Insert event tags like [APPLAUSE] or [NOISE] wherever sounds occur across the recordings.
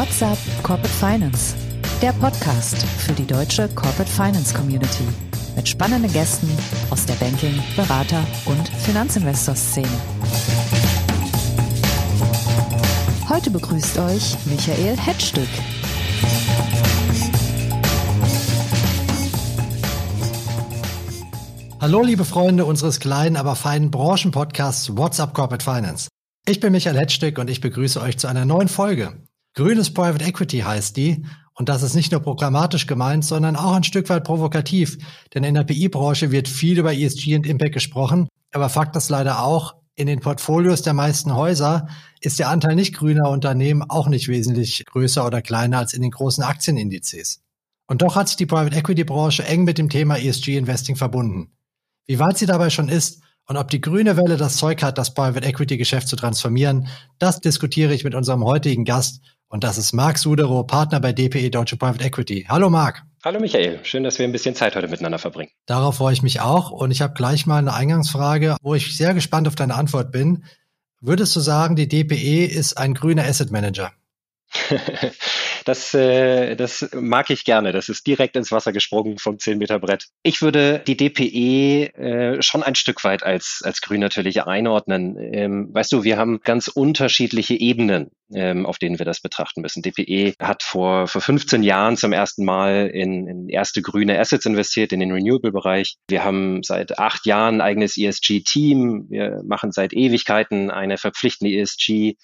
What's Up Corporate Finance, der Podcast für die deutsche Corporate Finance Community mit spannenden Gästen aus der Banking-, Berater- und Finanzinvestor-Szene. Heute begrüßt euch Michael Hetzstück. Hallo liebe Freunde unseres kleinen, aber feinen Branchenpodcasts What's Up Corporate Finance. Ich bin Michael Hetzstück und ich begrüße euch zu einer neuen Folge. Grünes Private Equity heißt die und das ist nicht nur programmatisch gemeint, sondern auch ein Stück weit provokativ, denn in der PI-Branche wird viel über ESG und Impact gesprochen, aber Fakt ist leider auch, in den Portfolios der meisten Häuser ist der Anteil nicht grüner Unternehmen auch nicht wesentlich größer oder kleiner als in den großen Aktienindizes. Und doch hat sich die Private Equity Branche eng mit dem Thema ESG Investing verbunden. Wie weit sie dabei schon ist und ob die grüne Welle das Zeug hat, das Private Equity Geschäft zu transformieren, das diskutiere ich mit unserem heutigen Gast und das ist Marc Suderow, Partner bei DPE Deutsche Private Equity. Hallo Marc. Hallo Michael, schön, dass wir ein bisschen Zeit heute miteinander verbringen. Darauf freue ich mich auch und ich habe gleich mal eine Eingangsfrage, wo ich sehr gespannt auf deine Antwort bin. Würdest du sagen, die DPE ist ein grüner Asset Manager? [LAUGHS] Das, äh, das mag ich gerne. Das ist direkt ins Wasser gesprungen vom 10 Meter Brett. Ich würde die DPE äh, schon ein Stück weit als, als grün natürlich einordnen. Ähm, weißt du, wir haben ganz unterschiedliche Ebenen, ähm, auf denen wir das betrachten müssen. DPE hat vor, vor 15 Jahren zum ersten Mal in, in erste grüne Assets investiert, in den Renewable-Bereich. Wir haben seit acht Jahren ein eigenes ESG-Team. Wir machen seit Ewigkeiten eine verpflichtende ESG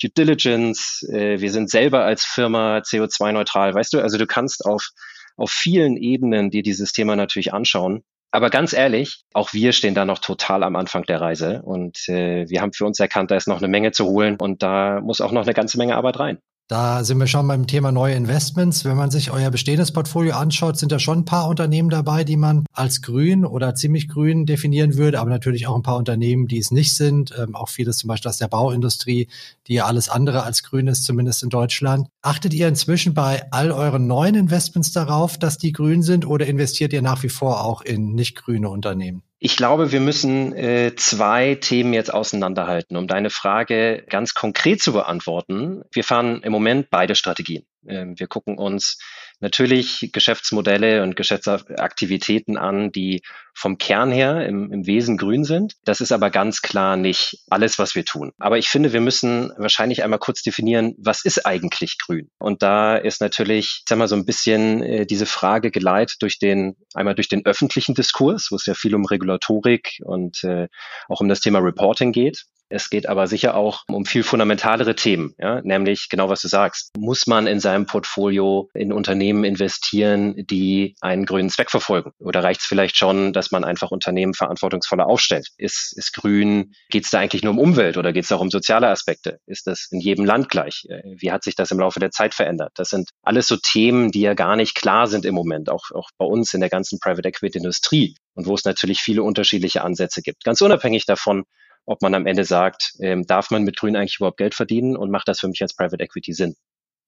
Due Diligence, äh, wir sind selber als Firma CO2-neutral, weißt du, also du kannst auf, auf vielen Ebenen dir dieses Thema natürlich anschauen. Aber ganz ehrlich, auch wir stehen da noch total am Anfang der Reise und äh, wir haben für uns erkannt, da ist noch eine Menge zu holen und da muss auch noch eine ganze Menge Arbeit rein. Da sind wir schon beim Thema neue Investments. Wenn man sich euer bestehendes Portfolio anschaut, sind da schon ein paar Unternehmen dabei, die man als grün oder ziemlich grün definieren würde, aber natürlich auch ein paar Unternehmen, die es nicht sind. Ähm, auch vieles zum Beispiel aus der Bauindustrie, die ja alles andere als grün ist, zumindest in Deutschland. Achtet ihr inzwischen bei all euren neuen Investments darauf, dass die grün sind oder investiert ihr nach wie vor auch in nicht grüne Unternehmen? Ich glaube, wir müssen äh, zwei Themen jetzt auseinanderhalten, um deine Frage ganz konkret zu beantworten. Wir fahren im Moment beide Strategien. Ähm, wir gucken uns natürlich Geschäftsmodelle und Geschäftsaktivitäten an, die vom Kern her im, im, Wesen grün sind. Das ist aber ganz klar nicht alles, was wir tun. Aber ich finde, wir müssen wahrscheinlich einmal kurz definieren, was ist eigentlich grün? Und da ist natürlich, ich sag mal, so ein bisschen äh, diese Frage geleitet durch den, einmal durch den öffentlichen Diskurs, wo es ja viel um Regulatorik und äh, auch um das Thema Reporting geht. Es geht aber sicher auch um viel fundamentalere Themen, ja? nämlich genau was du sagst. Muss man in seinem Portfolio in Unternehmen investieren, die einen grünen Zweck verfolgen? Oder reicht es vielleicht schon, dass man einfach Unternehmen verantwortungsvoller aufstellt? Ist, ist grün, geht es da eigentlich nur um Umwelt oder geht es auch um soziale Aspekte? Ist das in jedem Land gleich? Äh, wie hat sich das im Laufe der Zeit verändert? Das sind alles so Themen, die ja gar nicht klar sind im Moment, auch, auch bei uns in der ganzen Private Equity Industrie und wo es natürlich viele unterschiedliche Ansätze gibt. Ganz unabhängig davon, ob man am Ende sagt, ähm, darf man mit Grün eigentlich überhaupt Geld verdienen und macht das für mich als Private Equity Sinn?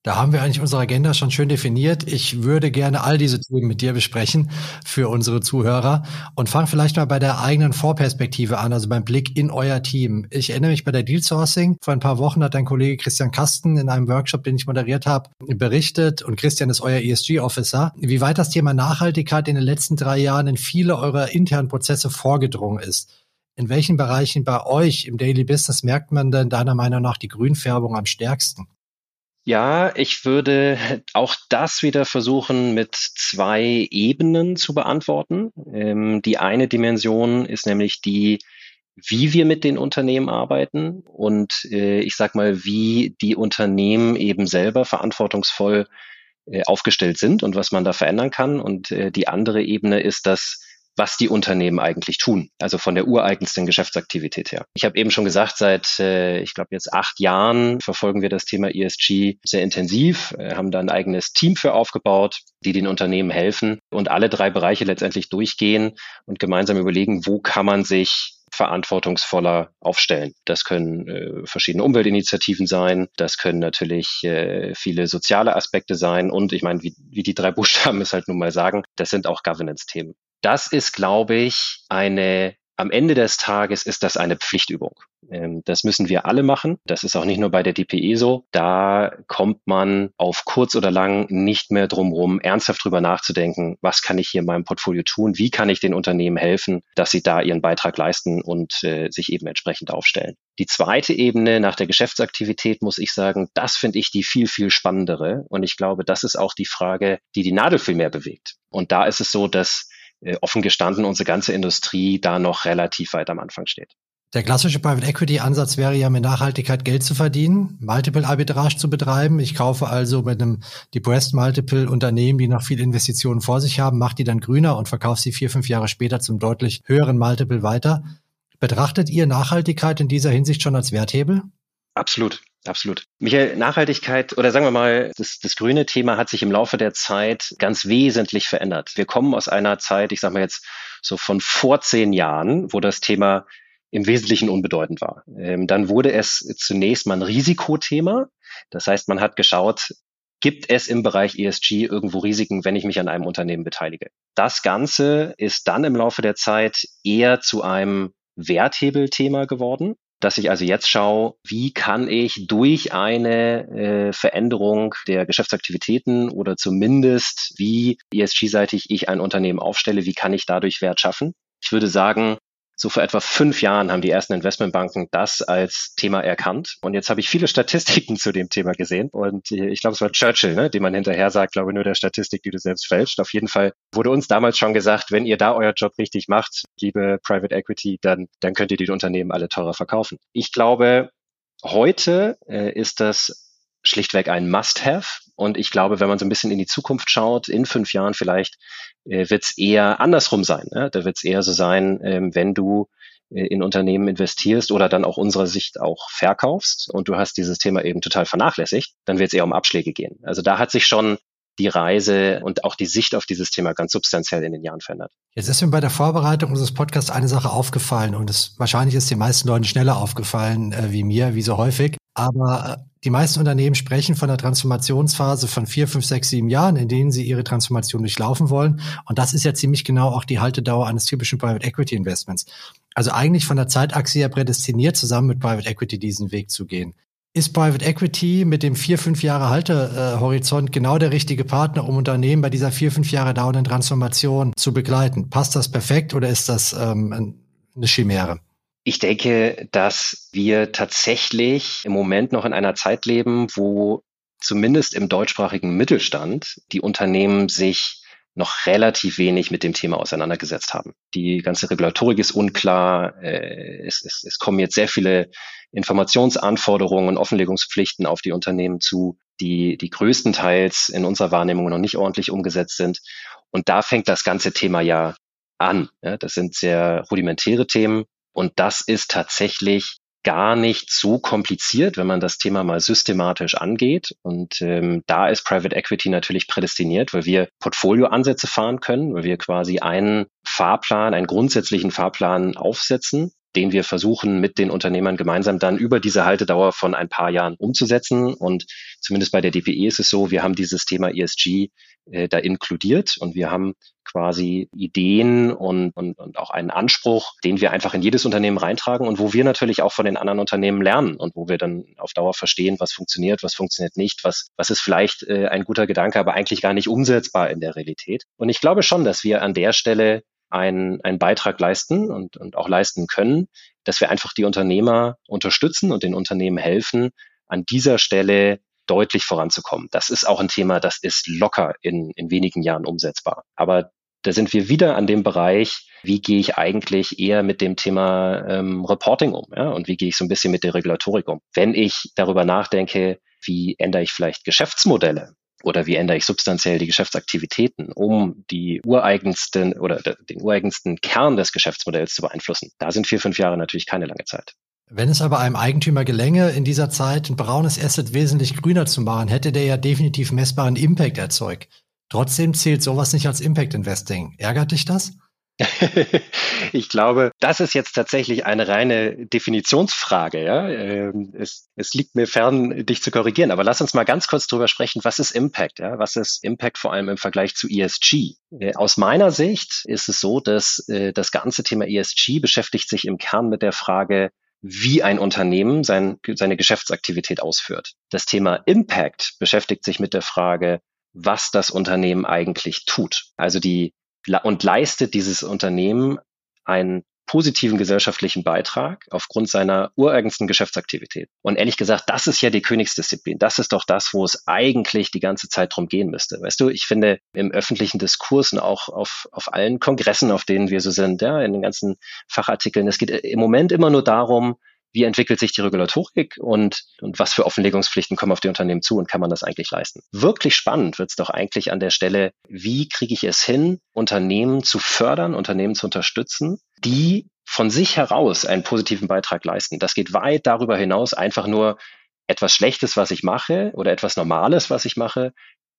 Da haben wir eigentlich unsere Agenda schon schön definiert. Ich würde gerne all diese Themen mit dir besprechen für unsere Zuhörer und fange vielleicht mal bei der eigenen Vorperspektive an, also beim Blick in euer Team. Ich erinnere mich bei der Deal Sourcing. Vor ein paar Wochen hat dein Kollege Christian Kasten in einem Workshop, den ich moderiert habe, berichtet und Christian ist euer ESG-Officer, wie weit das Thema Nachhaltigkeit in den letzten drei Jahren in viele eurer internen Prozesse vorgedrungen ist. In welchen Bereichen bei euch im Daily Business merkt man denn deiner Meinung nach die Grünfärbung am stärksten? Ja, ich würde auch das wieder versuchen mit zwei Ebenen zu beantworten. Ähm, die eine Dimension ist nämlich die, wie wir mit den Unternehmen arbeiten und äh, ich sag mal, wie die Unternehmen eben selber verantwortungsvoll äh, aufgestellt sind und was man da verändern kann. Und äh, die andere Ebene ist das, was die Unternehmen eigentlich tun, also von der ureigensten Geschäftsaktivität her. Ich habe eben schon gesagt, seit äh, ich glaube jetzt acht Jahren verfolgen wir das Thema ESG sehr intensiv, äh, haben da ein eigenes Team für aufgebaut, die den Unternehmen helfen und alle drei Bereiche letztendlich durchgehen und gemeinsam überlegen, wo kann man sich verantwortungsvoller aufstellen. Das können äh, verschiedene Umweltinitiativen sein, das können natürlich äh, viele soziale Aspekte sein und ich meine, wie, wie die drei Buchstaben es halt nun mal sagen, das sind auch Governance-Themen das ist, glaube ich, eine am Ende des Tages ist das eine Pflichtübung. Ähm, das müssen wir alle machen. Das ist auch nicht nur bei der DPE so. Da kommt man auf kurz oder lang nicht mehr drumherum, ernsthaft drüber nachzudenken, was kann ich hier in meinem Portfolio tun? Wie kann ich den Unternehmen helfen, dass sie da ihren Beitrag leisten und äh, sich eben entsprechend aufstellen? Die zweite Ebene nach der Geschäftsaktivität muss ich sagen, das finde ich die viel, viel spannendere. Und ich glaube, das ist auch die Frage, die die Nadel viel mehr bewegt. Und da ist es so, dass offen gestanden unsere ganze Industrie da noch relativ weit am Anfang steht. Der klassische Private Equity Ansatz wäre ja mit Nachhaltigkeit Geld zu verdienen, Multiple Arbitrage zu betreiben. Ich kaufe also mit einem Depressed Multiple Unternehmen, die noch viele Investitionen vor sich haben, mache die dann grüner und verkaufe sie vier, fünf Jahre später zum deutlich höheren Multiple weiter. Betrachtet ihr Nachhaltigkeit in dieser Hinsicht schon als Werthebel? Absolut. Absolut. Michael, Nachhaltigkeit oder sagen wir mal, das, das grüne Thema hat sich im Laufe der Zeit ganz wesentlich verändert. Wir kommen aus einer Zeit, ich sage mal jetzt so von vor zehn Jahren, wo das Thema im Wesentlichen unbedeutend war. Ähm, dann wurde es zunächst mal ein Risikothema. Das heißt, man hat geschaut, gibt es im Bereich ESG irgendwo Risiken, wenn ich mich an einem Unternehmen beteilige. Das Ganze ist dann im Laufe der Zeit eher zu einem Werthebelthema geworden dass ich also jetzt schaue, wie kann ich durch eine äh, Veränderung der Geschäftsaktivitäten oder zumindest wie ESG-seitig ich ein Unternehmen aufstelle, wie kann ich dadurch Wert schaffen. Ich würde sagen, so vor etwa fünf Jahren haben die ersten Investmentbanken das als Thema erkannt. Und jetzt habe ich viele Statistiken [LAUGHS] zu dem Thema gesehen. Und ich glaube, es war Churchill, ne, dem man hinterher sagt, glaube nur der Statistik, die du selbst fälscht. Auf jeden Fall wurde uns damals schon gesagt, wenn ihr da euer Job richtig macht, liebe Private Equity, dann, dann könnt ihr die Unternehmen alle teurer verkaufen. Ich glaube, heute äh, ist das schlichtweg ein Must-Have. Und ich glaube, wenn man so ein bisschen in die Zukunft schaut, in fünf Jahren vielleicht, äh, wird es eher andersrum sein. Ne? Da wird es eher so sein, ähm, wenn du äh, in Unternehmen investierst oder dann auch unserer Sicht auch verkaufst und du hast dieses Thema eben total vernachlässigt, dann wird es eher um Abschläge gehen. Also da hat sich schon die Reise und auch die Sicht auf dieses Thema ganz substanziell in den Jahren verändert. Jetzt ist mir bei der Vorbereitung unseres Podcasts eine Sache aufgefallen und es wahrscheinlich ist den meisten Leuten schneller aufgefallen äh, wie mir, wie so häufig. Aber äh, die meisten Unternehmen sprechen von der Transformationsphase von vier, fünf, sechs, sieben Jahren, in denen sie ihre Transformation durchlaufen wollen. Und das ist ja ziemlich genau auch die Haltedauer eines typischen Private Equity Investments. Also eigentlich von der Zeitachse her prädestiniert, zusammen mit Private Equity diesen Weg zu gehen. Ist Private Equity mit dem vier, fünf Jahre Haltehorizont genau der richtige Partner, um Unternehmen bei dieser vier, fünf Jahre dauernden Transformation zu begleiten? Passt das perfekt oder ist das ähm, eine Chimäre? Ich denke, dass wir tatsächlich im Moment noch in einer Zeit leben, wo zumindest im deutschsprachigen Mittelstand die Unternehmen sich noch relativ wenig mit dem Thema auseinandergesetzt haben. Die ganze Regulatorik ist unklar. Äh, es, es, es kommen jetzt sehr viele Informationsanforderungen und Offenlegungspflichten auf die Unternehmen zu, die, die größtenteils in unserer Wahrnehmung noch nicht ordentlich umgesetzt sind. Und da fängt das ganze Thema ja an. das sind sehr rudimentäre Themen. Und das ist tatsächlich gar nicht so kompliziert, wenn man das Thema mal systematisch angeht. Und ähm, da ist Private Equity natürlich prädestiniert, weil wir Portfolioansätze fahren können, weil wir quasi einen Fahrplan, einen grundsätzlichen Fahrplan aufsetzen, den wir versuchen mit den Unternehmern gemeinsam dann über diese Haltedauer von ein paar Jahren umzusetzen. Und zumindest bei der DPE ist es so, wir haben dieses Thema ESG äh, da inkludiert und wir haben quasi Ideen und, und, und auch einen Anspruch, den wir einfach in jedes Unternehmen reintragen und wo wir natürlich auch von den anderen Unternehmen lernen und wo wir dann auf Dauer verstehen, was funktioniert, was funktioniert nicht, was, was ist vielleicht äh, ein guter Gedanke, aber eigentlich gar nicht umsetzbar in der Realität. Und ich glaube schon, dass wir an der Stelle einen, einen Beitrag leisten und, und auch leisten können, dass wir einfach die Unternehmer unterstützen und den Unternehmen helfen, an dieser Stelle deutlich voranzukommen. Das ist auch ein Thema, das ist locker in, in wenigen Jahren umsetzbar. Aber da sind wir wieder an dem Bereich, wie gehe ich eigentlich eher mit dem Thema ähm, Reporting um ja? und wie gehe ich so ein bisschen mit der Regulatorik um. Wenn ich darüber nachdenke, wie ändere ich vielleicht Geschäftsmodelle oder wie ändere ich substanziell die Geschäftsaktivitäten, um die ureigensten oder den ureigensten Kern des Geschäftsmodells zu beeinflussen. Da sind vier, fünf Jahre natürlich keine lange Zeit. Wenn es aber einem Eigentümer gelänge, in dieser Zeit ein braunes Asset wesentlich grüner zu machen, hätte der ja definitiv messbaren Impact erzeugt. Trotzdem zählt sowas nicht als Impact Investing. Ärgert dich das? [LAUGHS] ich glaube, das ist jetzt tatsächlich eine reine Definitionsfrage. Ja? Ähm, es, es liegt mir fern, dich zu korrigieren. Aber lass uns mal ganz kurz drüber sprechen, was ist Impact? Ja? Was ist Impact vor allem im Vergleich zu ESG? Äh, aus meiner Sicht ist es so, dass äh, das ganze Thema ESG beschäftigt sich im Kern mit der Frage, wie ein Unternehmen sein, seine Geschäftsaktivität ausführt. Das Thema Impact beschäftigt sich mit der Frage, was das Unternehmen eigentlich tut. Also die und leistet dieses Unternehmen einen positiven gesellschaftlichen Beitrag aufgrund seiner ureigensten Geschäftsaktivität. Und ehrlich gesagt, das ist ja die Königsdisziplin. Das ist doch das, wo es eigentlich die ganze Zeit drum gehen müsste. Weißt du, ich finde im öffentlichen Diskurs und auch auf, auf allen Kongressen, auf denen wir so sind, ja, in den ganzen Fachartikeln, es geht im Moment immer nur darum, wie entwickelt sich die Regulatorik und, und was für Offenlegungspflichten kommen auf die Unternehmen zu und kann man das eigentlich leisten. Wirklich spannend wird es doch eigentlich an der Stelle, wie kriege ich es hin, Unternehmen zu fördern, Unternehmen zu unterstützen, die von sich heraus einen positiven Beitrag leisten. Das geht weit darüber hinaus, einfach nur etwas Schlechtes, was ich mache oder etwas Normales, was ich mache,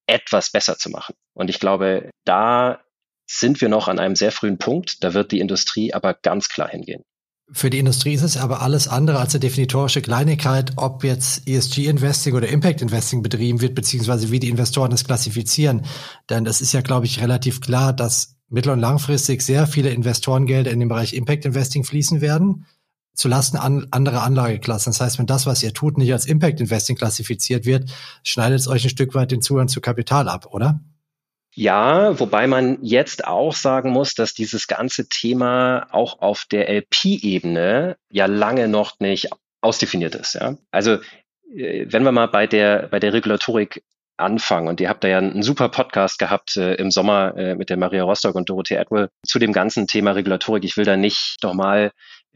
etwas besser zu machen. Und ich glaube, da sind wir noch an einem sehr frühen Punkt. Da wird die Industrie aber ganz klar hingehen. Für die Industrie ist es aber alles andere als eine definitorische Kleinigkeit, ob jetzt ESG-Investing oder Impact-Investing betrieben wird, beziehungsweise wie die Investoren das klassifizieren. Denn es ist ja, glaube ich, relativ klar, dass mittel- und langfristig sehr viele Investorengelder in den Bereich Impact-Investing fließen werden, zulasten an anderer Anlageklassen. Das heißt, wenn das, was ihr tut, nicht als Impact-Investing klassifiziert wird, schneidet es euch ein Stück weit den Zugang zu Kapital ab, oder? Ja, wobei man jetzt auch sagen muss, dass dieses ganze Thema auch auf der LP-Ebene ja lange noch nicht ausdefiniert ist. Ja? Also äh, wenn wir mal bei der, bei der Regulatorik anfangen, und ihr habt da ja einen super Podcast gehabt äh, im Sommer äh, mit der Maria Rostock und Dorothee Atwell zu dem ganzen Thema Regulatorik. Ich will da nicht nochmal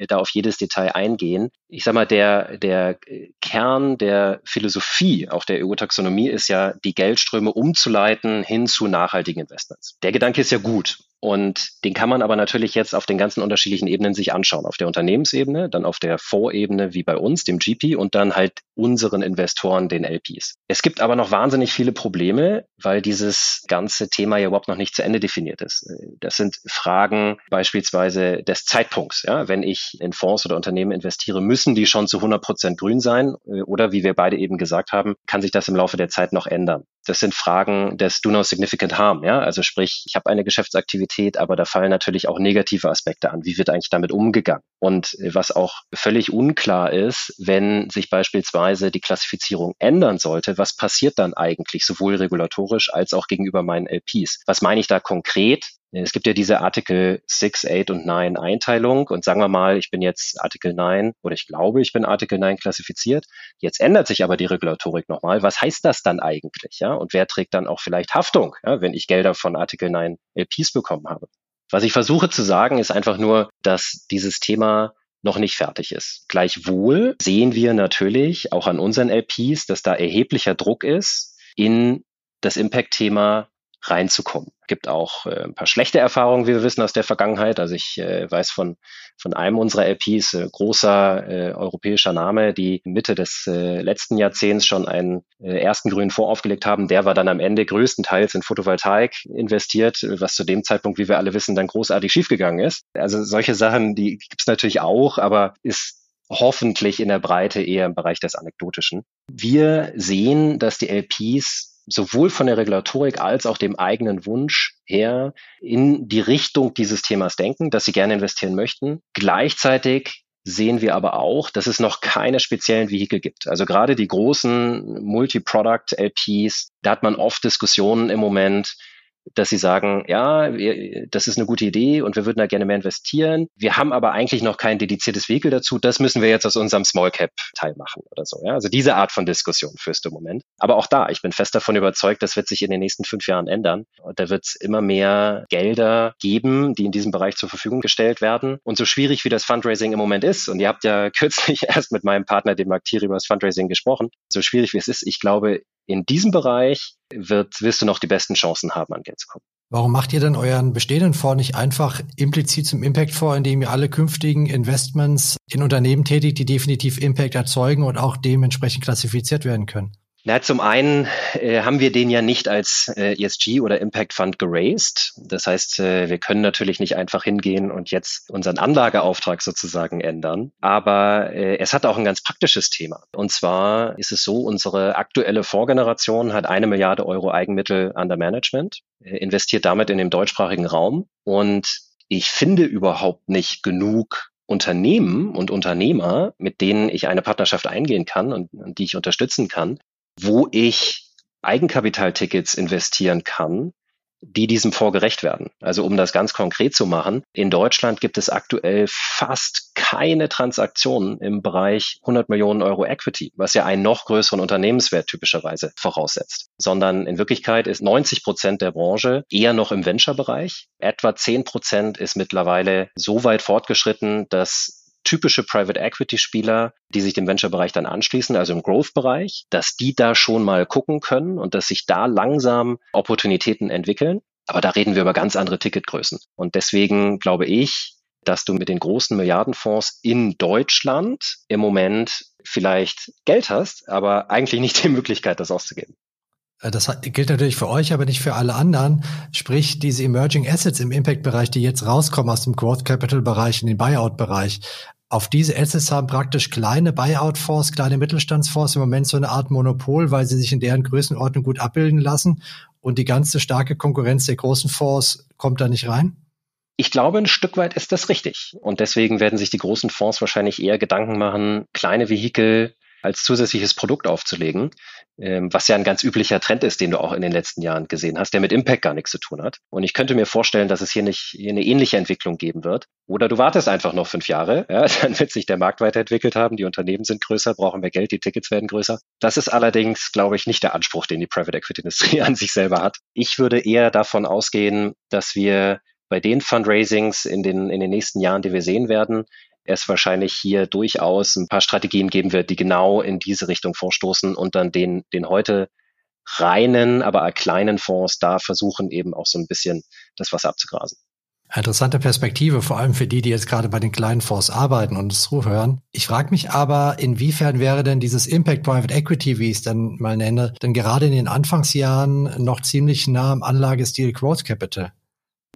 da auf jedes Detail eingehen. Ich sag mal, der, der Kern der Philosophie auch der EU-Taxonomie ist ja, die Geldströme umzuleiten hin zu nachhaltigen Investments. Der Gedanke ist ja gut. Und den kann man aber natürlich jetzt auf den ganzen unterschiedlichen Ebenen sich anschauen. Auf der Unternehmensebene, dann auf der Vorebene wie bei uns, dem GP und dann halt unseren Investoren, den LPs. Es gibt aber noch wahnsinnig viele Probleme, weil dieses ganze Thema ja überhaupt noch nicht zu Ende definiert ist. Das sind Fragen beispielsweise des Zeitpunkts. Ja? Wenn ich in Fonds oder Unternehmen investiere, müssen die schon zu 100 Prozent grün sein oder wie wir beide eben gesagt haben, kann sich das im Laufe der Zeit noch ändern. Das sind Fragen des Do No Significant Harm. Ja? Also sprich, ich habe eine Geschäftsaktivität, aber da fallen natürlich auch negative Aspekte an. Wie wird eigentlich damit umgegangen? Und äh, was auch völlig unklar ist, wenn sich beispielsweise die Klassifizierung ändern sollte, was passiert dann eigentlich sowohl regulatorisch als auch gegenüber meinen LPs? Was meine ich da konkret? Es gibt ja diese Artikel 6, 8 und 9 Einteilung und sagen wir mal, ich bin jetzt Artikel 9 oder ich glaube, ich bin Artikel 9 klassifiziert. Jetzt ändert sich aber die Regulatorik nochmal. Was heißt das dann eigentlich? Ja? Und wer trägt dann auch vielleicht Haftung, ja, wenn ich Gelder von Artikel 9 LPs bekommen habe? Was ich versuche zu sagen, ist einfach nur, dass dieses Thema noch nicht fertig ist. Gleichwohl sehen wir natürlich auch an unseren LPs, dass da erheblicher Druck ist, in das Impact-Thema reinzukommen. Gibt auch äh, ein paar schlechte Erfahrungen, wie wir wissen aus der Vergangenheit. Also ich äh, weiß von von einem unserer LPs, äh, großer äh, europäischer Name, die Mitte des äh, letzten Jahrzehnts schon einen äh, ersten grünen Fonds aufgelegt haben. Der war dann am Ende größtenteils in Photovoltaik investiert, was zu dem Zeitpunkt, wie wir alle wissen, dann großartig schiefgegangen ist. Also solche Sachen, die gibt's natürlich auch, aber ist hoffentlich in der Breite eher im Bereich des Anekdotischen. Wir sehen, dass die LPs sowohl von der Regulatorik als auch dem eigenen Wunsch her in die Richtung dieses Themas denken, dass sie gerne investieren möchten. Gleichzeitig sehen wir aber auch, dass es noch keine speziellen Vehikel gibt. Also gerade die großen Multi-Product-LPs, da hat man oft Diskussionen im Moment, dass sie sagen, ja, wir, das ist eine gute Idee und wir würden da gerne mehr investieren. Wir haben aber eigentlich noch kein dediziertes Vehikel dazu. Das müssen wir jetzt aus unserem Small Cap Teil machen oder so. Ja? Also diese Art von Diskussion führst du im Moment. Aber auch da, ich bin fest davon überzeugt, das wird sich in den nächsten fünf Jahren ändern. Und da wird es immer mehr Gelder geben, die in diesem Bereich zur Verfügung gestellt werden. Und so schwierig wie das Fundraising im Moment ist, und ihr habt ja [LAUGHS] kürzlich erst mit meinem Partner, dem Mark Thierry, über das Fundraising gesprochen, so schwierig wie es ist, ich glaube, in diesem Bereich wird, wirst du noch die besten Chancen haben, an Geld zu kommen. Warum macht ihr denn euren bestehenden Fonds nicht einfach implizit zum Impact-Fonds, indem ihr alle künftigen Investments in Unternehmen tätigt, die definitiv Impact erzeugen und auch dementsprechend klassifiziert werden können? Na, zum einen äh, haben wir den ja nicht als äh, ESG oder Impact Fund geraced. Das heißt, äh, wir können natürlich nicht einfach hingehen und jetzt unseren Anlageauftrag sozusagen ändern. Aber äh, es hat auch ein ganz praktisches Thema. Und zwar ist es so, unsere aktuelle Vorgeneration hat eine Milliarde Euro Eigenmittel under Management, äh, investiert damit in den deutschsprachigen Raum. Und ich finde überhaupt nicht genug Unternehmen und Unternehmer, mit denen ich eine Partnerschaft eingehen kann und, und die ich unterstützen kann, wo ich Eigenkapitaltickets investieren kann, die diesem vorgerecht werden. Also um das ganz konkret zu machen, in Deutschland gibt es aktuell fast keine Transaktionen im Bereich 100 Millionen Euro Equity, was ja einen noch größeren Unternehmenswert typischerweise voraussetzt, sondern in Wirklichkeit ist 90 Prozent der Branche eher noch im Venture-Bereich. Etwa 10 Prozent ist mittlerweile so weit fortgeschritten, dass typische Private Equity Spieler, die sich dem Venture-Bereich dann anschließen, also im Growth-Bereich, dass die da schon mal gucken können und dass sich da langsam Opportunitäten entwickeln. Aber da reden wir über ganz andere Ticketgrößen. Und deswegen glaube ich, dass du mit den großen Milliardenfonds in Deutschland im Moment vielleicht Geld hast, aber eigentlich nicht die Möglichkeit, das auszugeben. Äh, das gilt natürlich für euch, aber nicht für alle anderen. Sprich, diese Emerging Assets im Impact-Bereich, die jetzt rauskommen aus dem Growth Capital-Bereich in den Buyout-Bereich, auf diese Assets haben praktisch kleine Buyout-Fonds, kleine Mittelstandsfonds im Moment so eine Art Monopol, weil sie sich in deren Größenordnung gut abbilden lassen. Und die ganze starke Konkurrenz der großen Fonds kommt da nicht rein? Ich glaube, ein Stück weit ist das richtig. Und deswegen werden sich die großen Fonds wahrscheinlich eher Gedanken machen, kleine Vehikel als zusätzliches Produkt aufzulegen, was ja ein ganz üblicher Trend ist, den du auch in den letzten Jahren gesehen hast, der mit Impact gar nichts zu tun hat. Und ich könnte mir vorstellen, dass es hier nicht hier eine ähnliche Entwicklung geben wird. Oder du wartest einfach noch fünf Jahre, [LAUGHS] ja, dann wird sich der Markt weiterentwickelt haben, die Unternehmen sind größer, brauchen mehr Geld, die Tickets werden größer. Das ist allerdings, glaube ich, nicht der Anspruch, den die Private Equity Industrie [LAUGHS] an sich selber hat. Ich würde eher davon ausgehen, dass wir bei den Fundraisings in den, in den nächsten Jahren, die wir sehen werden, es wahrscheinlich hier durchaus ein paar Strategien geben wird, die genau in diese Richtung vorstoßen und dann den, den heute reinen, aber kleinen Fonds da versuchen eben auch so ein bisschen das Wasser abzugrasen. Interessante Perspektive, vor allem für die, die jetzt gerade bei den kleinen Fonds arbeiten und es zuhören. Ich frage mich aber, inwiefern wäre denn dieses Impact Private Equity, wie ich es dann mal nenne, denn gerade in den Anfangsjahren noch ziemlich nah am Anlagestil Growth Capital?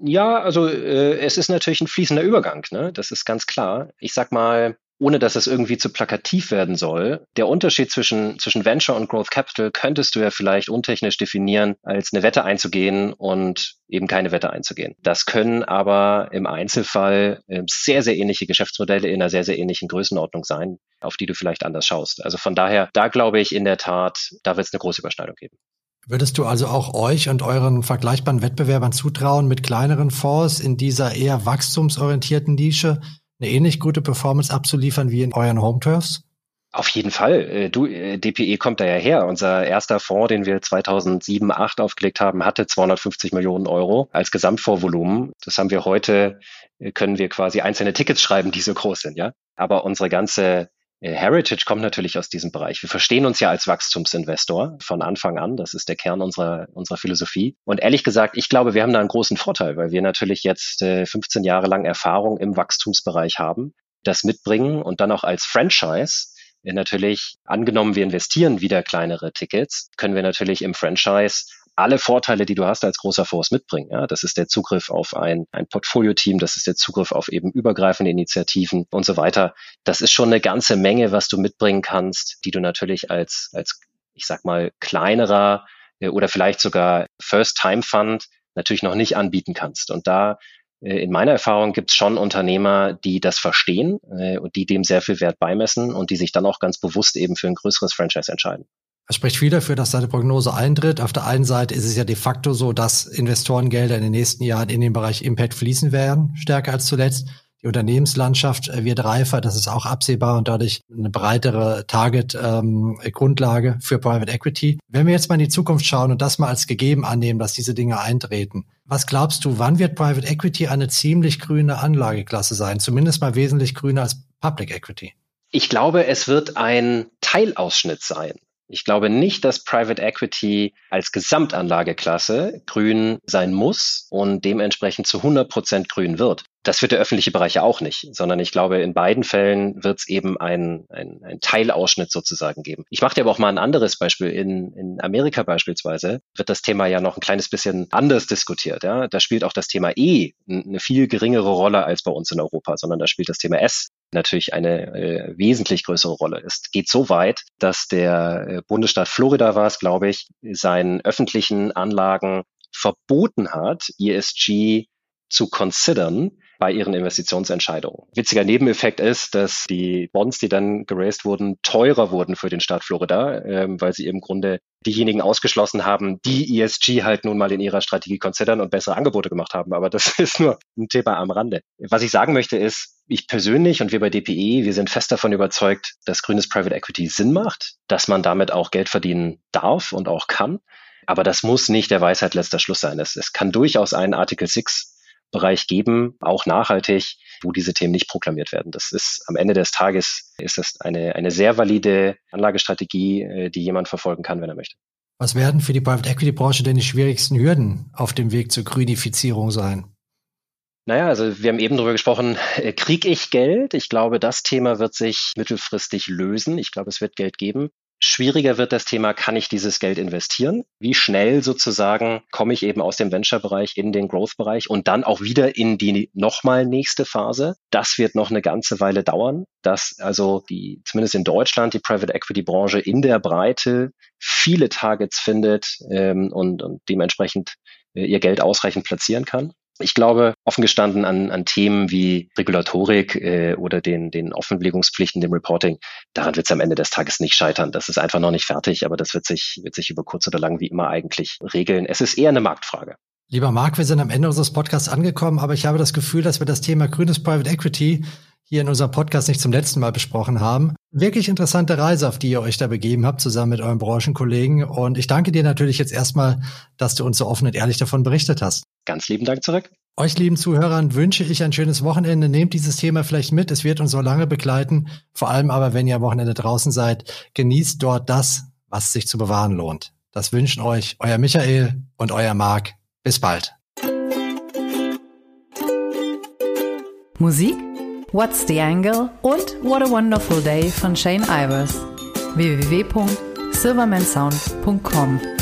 Ja, also äh, es ist natürlich ein fließender Übergang, ne? Das ist ganz klar. Ich sag mal, ohne dass es irgendwie zu plakativ werden soll, der Unterschied zwischen, zwischen Venture und Growth Capital könntest du ja vielleicht untechnisch definieren, als eine Wette einzugehen und eben keine Wette einzugehen. Das können aber im Einzelfall äh, sehr, sehr ähnliche Geschäftsmodelle in einer sehr, sehr ähnlichen Größenordnung sein, auf die du vielleicht anders schaust. Also von daher, da glaube ich in der Tat, da wird es eine große Überschneidung geben. Würdest du also auch euch und euren vergleichbaren Wettbewerbern zutrauen, mit kleineren Fonds in dieser eher wachstumsorientierten Nische eine ähnlich gute Performance abzuliefern wie in euren Home Turfs? Auf jeden Fall. Äh, du, äh, DPE kommt da ja her. Unser erster Fonds, den wir 2007, 2008 aufgelegt haben, hatte 250 Millionen Euro als Gesamtvorvolumen. Das haben wir heute, äh, können wir quasi einzelne Tickets schreiben, die so groß sind, ja. Aber unsere ganze Heritage kommt natürlich aus diesem Bereich. Wir verstehen uns ja als Wachstumsinvestor von Anfang an. Das ist der Kern unserer, unserer Philosophie. Und ehrlich gesagt, ich glaube, wir haben da einen großen Vorteil, weil wir natürlich jetzt 15 äh, Jahre lang Erfahrung im Wachstumsbereich haben, das mitbringen und dann auch als Franchise äh, natürlich, angenommen, wir investieren wieder kleinere Tickets, können wir natürlich im Franchise alle Vorteile, die du hast als großer Fonds mitbringen. Ja, das ist der Zugriff auf ein, ein Portfolio-Team, das ist der Zugriff auf eben übergreifende Initiativen und so weiter. Das ist schon eine ganze Menge, was du mitbringen kannst, die du natürlich als, als ich sag mal, kleinerer äh, oder vielleicht sogar First-Time-Fund natürlich noch nicht anbieten kannst. Und da äh, in meiner Erfahrung gibt es schon Unternehmer, die das verstehen äh, und die dem sehr viel Wert beimessen und die sich dann auch ganz bewusst eben für ein größeres Franchise entscheiden. Es spricht viel dafür, dass seine Prognose eintritt. Auf der einen Seite ist es ja de facto so, dass Investorengelder in den nächsten Jahren in den Bereich Impact fließen werden, stärker als zuletzt. Die Unternehmenslandschaft äh, wird reifer, das ist auch absehbar und dadurch eine breitere Target-Grundlage ähm, für Private Equity. Wenn wir jetzt mal in die Zukunft schauen und das mal als gegeben annehmen, dass diese Dinge eintreten, was glaubst du, wann wird Private Equity eine ziemlich grüne Anlageklasse sein? Zumindest mal wesentlich grüner als Public Equity? Ich glaube, es wird ein Teilausschnitt sein Ich glaube nicht, dass Private Equity als Gesamtanlageklasse grün sein muss und dementsprechend zu 100 Prozent grün wird. Das wird der öffentliche Bereich ja auch nicht, sondern ich glaube, in beiden Fällen wird es eben ein, ein, ein Teilausschnitt sozusagen geben. Ich mache dir aber auch mal ein anderes Beispiel. In, in Amerika beispielsweise wird das Thema ja noch ein kleines bisschen anders diskutiert. Ja? Da spielt auch das Thema E eine viel geringere Rolle als bei uns in Europa, sondern da spielt das Thema S natürlich eine äh, wesentlich größere Rolle. Es geht so weit, dass der äh, Bundesstaat Florida war es, glaube ich, seinen öffentlichen Anlagen verboten hat, ESG zu considern, bei ihren Investitionsentscheidungen. Witziger Nebeneffekt ist, dass die Bonds, die dann geraced wurden, teurer wurden für den Staat Florida, ähm, weil sie im Grunde diejenigen ausgeschlossen haben, die ESG halt nun mal in ihrer Strategie considern und bessere Angebote gemacht haben. Aber das [LAUGHS] ist nur ein Thema am Rande. Was ich sagen möchte ist, ich persönlich und wir bei DPE, wir sind fest davon überzeugt, dass grünes Private Equity Sinn macht, dass man damit auch Geld verdienen darf und auch kann. Aber das muss nicht der Weisheit letzter Schluss sein. Es, es kann durchaus einen Article 6 Bereich geben, auch nachhaltig, wo diese Themen nicht proklamiert werden. Das ist am Ende des Tages ist das eine, eine sehr valide Anlagestrategie, äh, die jemand verfolgen kann, wenn er möchte. Was werden für die Private Equity Branche denn die schwierigsten Hürden auf dem Weg zur Grünifizierung sein? Naja, also wir haben eben darüber gesprochen, äh, kriege ich Geld? Ich glaube, das Thema wird sich mittelfristig lösen. Ich glaube, es wird Geld geben. Schwieriger wird das Thema, kann ich dieses Geld investieren? Wie schnell sozusagen komme ich eben aus dem Venture-Bereich in den Growth-Bereich und dann auch wieder in die nochmal nächste Phase? Das wird noch eine ganze Weile dauern, dass also die, zumindest in Deutschland, die Private Equity-Branche in der Breite viele Targets findet ähm, und, und dementsprechend äh, ihr Geld ausreichend platzieren kann. Ich glaube, offen gestanden an, an Themen wie Regulatorik äh, oder den, den Offenlegungspflichten, dem Reporting, daran wird es am Ende des Tages nicht scheitern. Das ist einfach noch nicht fertig, aber das wird sich, wird sich über kurz oder lang wie immer eigentlich regeln. Es ist eher eine Marktfrage. Lieber Marc, wir sind am Ende unseres Podcasts angekommen, aber ich habe das Gefühl, dass wir das Thema grünes Private Equity hier in unserem Podcast nicht zum letzten Mal besprochen haben. Wirklich interessante Reise, auf die ihr euch da begeben habt, zusammen mit euren Branchenkollegen. Und ich danke dir natürlich jetzt erstmal, dass du uns so offen und ehrlich davon berichtet hast. Ganz lieben Dank zurück. Euch lieben Zuhörern wünsche ich ein schönes Wochenende. Nehmt dieses Thema vielleicht mit. Es wird uns so lange begleiten. Vor allem aber, wenn ihr am Wochenende draußen seid, genießt dort das, was sich zu bewahren lohnt. Das wünschen euch euer Michael und euer Marc. Bis bald. Musik What's the Angle und What a Wonderful Day von Shane Ivers. www.silvermansound.com